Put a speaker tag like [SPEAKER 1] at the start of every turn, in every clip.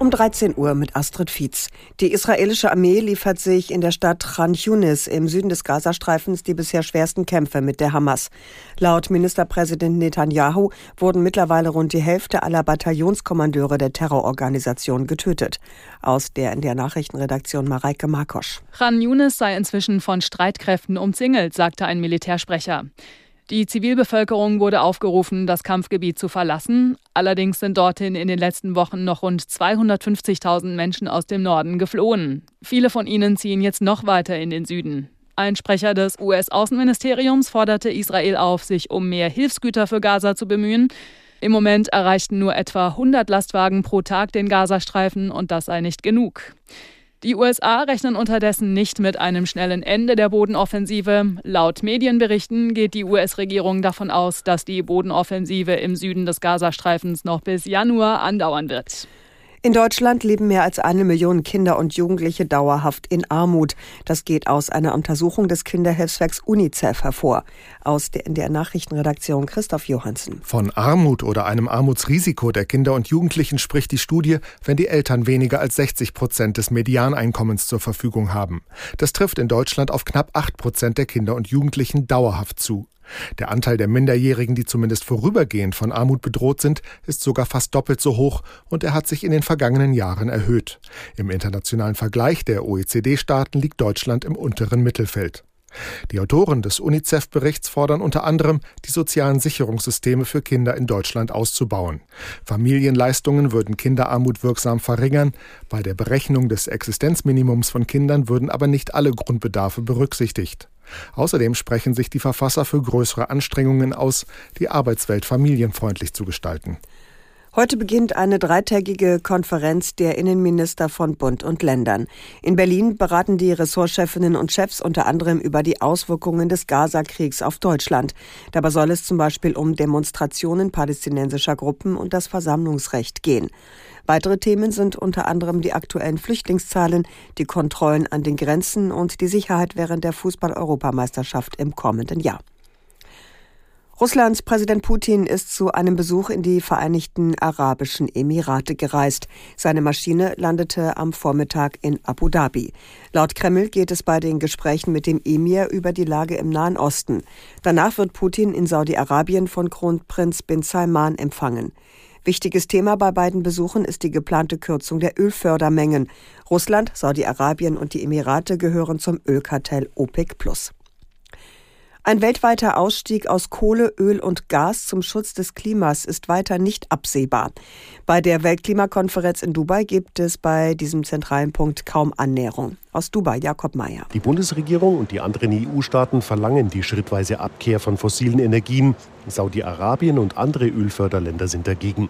[SPEAKER 1] Um 13 Uhr mit Astrid Fietz. Die israelische Armee liefert sich in der Stadt Khan Yunis im Süden des Gazastreifens die bisher schwersten Kämpfe mit der Hamas. Laut Ministerpräsident Netanyahu wurden mittlerweile rund die Hälfte aller Bataillonskommandeure der Terrororganisation getötet. Aus der in der Nachrichtenredaktion Mareike Markosch.
[SPEAKER 2] Khan Yunis sei inzwischen von Streitkräften umzingelt, sagte ein Militärsprecher. Die Zivilbevölkerung wurde aufgerufen, das Kampfgebiet zu verlassen. Allerdings sind dorthin in den letzten Wochen noch rund 250.000 Menschen aus dem Norden geflohen. Viele von ihnen ziehen jetzt noch weiter in den Süden. Ein Sprecher des US-Außenministeriums forderte Israel auf, sich um mehr Hilfsgüter für Gaza zu bemühen. Im Moment erreichten nur etwa 100 Lastwagen pro Tag den Gazastreifen und das sei nicht genug. Die USA rechnen unterdessen nicht mit einem schnellen Ende der Bodenoffensive. Laut Medienberichten geht die US-Regierung davon aus, dass die Bodenoffensive im Süden des Gazastreifens noch bis Januar andauern wird.
[SPEAKER 1] In Deutschland leben mehr als eine Million Kinder und Jugendliche dauerhaft in Armut. Das geht aus einer Untersuchung des Kinderhilfswerks UNICEF hervor. Aus der, in der Nachrichtenredaktion Christoph Johansen.
[SPEAKER 3] Von Armut oder einem Armutsrisiko der Kinder und Jugendlichen spricht die Studie, wenn die Eltern weniger als 60 Prozent des Medianeinkommens zur Verfügung haben. Das trifft in Deutschland auf knapp 8 Prozent der Kinder und Jugendlichen dauerhaft zu. Der Anteil der Minderjährigen, die zumindest vorübergehend von Armut bedroht sind, ist sogar fast doppelt so hoch und er hat sich in den vergangenen Jahren erhöht. Im internationalen Vergleich der OECD-Staaten liegt Deutschland im unteren Mittelfeld. Die Autoren des UNICEF-Berichts fordern unter anderem, die sozialen Sicherungssysteme für Kinder in Deutschland auszubauen. Familienleistungen würden Kinderarmut wirksam verringern. Bei der Berechnung des Existenzminimums von Kindern würden aber nicht alle Grundbedarfe berücksichtigt. Außerdem sprechen sich die Verfasser für größere Anstrengungen aus, die Arbeitswelt familienfreundlich zu gestalten.
[SPEAKER 1] Heute beginnt eine dreitägige Konferenz der Innenminister von Bund und Ländern. In Berlin beraten die Ressortchefinnen und Chefs unter anderem über die Auswirkungen des Gaza-Kriegs auf Deutschland. Dabei soll es zum Beispiel um Demonstrationen palästinensischer Gruppen und das Versammlungsrecht gehen. Weitere Themen sind unter anderem die aktuellen Flüchtlingszahlen, die Kontrollen an den Grenzen und die Sicherheit während der Fußball-Europameisterschaft im kommenden Jahr. Russlands Präsident Putin ist zu einem Besuch in die Vereinigten Arabischen Emirate gereist. Seine Maschine landete am Vormittag in Abu Dhabi. Laut Kreml geht es bei den Gesprächen mit dem Emir über die Lage im Nahen Osten. Danach wird Putin in Saudi-Arabien von Kronprinz bin Salman empfangen. Wichtiges Thema bei beiden Besuchen ist die geplante Kürzung der Ölfördermengen. Russland, Saudi-Arabien und die Emirate gehören zum Ölkartell OPEC Plus. Ein weltweiter Ausstieg aus Kohle, Öl und Gas zum Schutz des Klimas ist weiter nicht absehbar. Bei der Weltklimakonferenz in Dubai gibt es bei diesem zentralen Punkt kaum Annäherung. Aus Dubai, Jakob Mayer.
[SPEAKER 4] Die Bundesregierung und die anderen EU-Staaten verlangen die schrittweise Abkehr von fossilen Energien. Saudi-Arabien und andere Ölförderländer sind dagegen.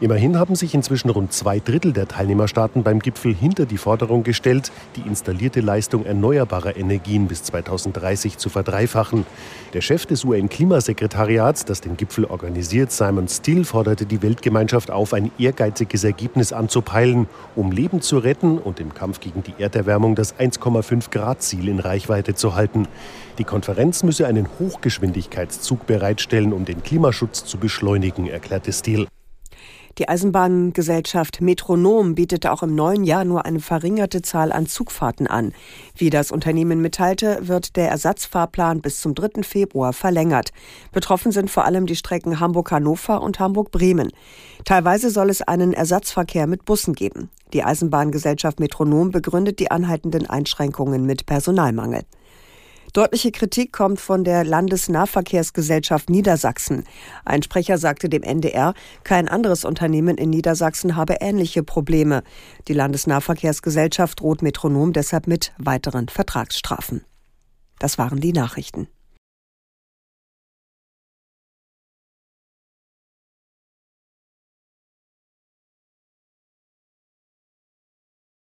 [SPEAKER 4] Immerhin haben sich inzwischen rund zwei Drittel der Teilnehmerstaaten beim Gipfel hinter die Forderung gestellt, die installierte Leistung erneuerbarer Energien bis 2030 zu verdreifachen. Der Chef des UN-Klimasekretariats, das den Gipfel organisiert, Simon Steele, forderte die Weltgemeinschaft auf, ein ehrgeiziges Ergebnis anzupeilen, um Leben zu retten und im Kampf gegen die Erderwärmung das 1,5 Grad Ziel in Reichweite zu halten. Die Konferenz müsse einen Hochgeschwindigkeitszug bereitstellen, um den Klimaschutz zu beschleunigen, erklärte Steele.
[SPEAKER 1] Die Eisenbahngesellschaft Metronom bietete auch im neuen Jahr nur eine verringerte Zahl an Zugfahrten an. Wie das Unternehmen mitteilte, wird der Ersatzfahrplan bis zum 3. Februar verlängert. Betroffen sind vor allem die Strecken Hamburg-Hannover und Hamburg-Bremen. Teilweise soll es einen Ersatzverkehr mit Bussen geben. Die Eisenbahngesellschaft Metronom begründet die anhaltenden Einschränkungen mit Personalmangel. Deutliche Kritik kommt von der Landesnahverkehrsgesellschaft Niedersachsen. Ein Sprecher sagte dem NDR, kein anderes Unternehmen in Niedersachsen habe ähnliche Probleme. Die Landesnahverkehrsgesellschaft droht Metronom deshalb mit weiteren Vertragsstrafen. Das waren die Nachrichten.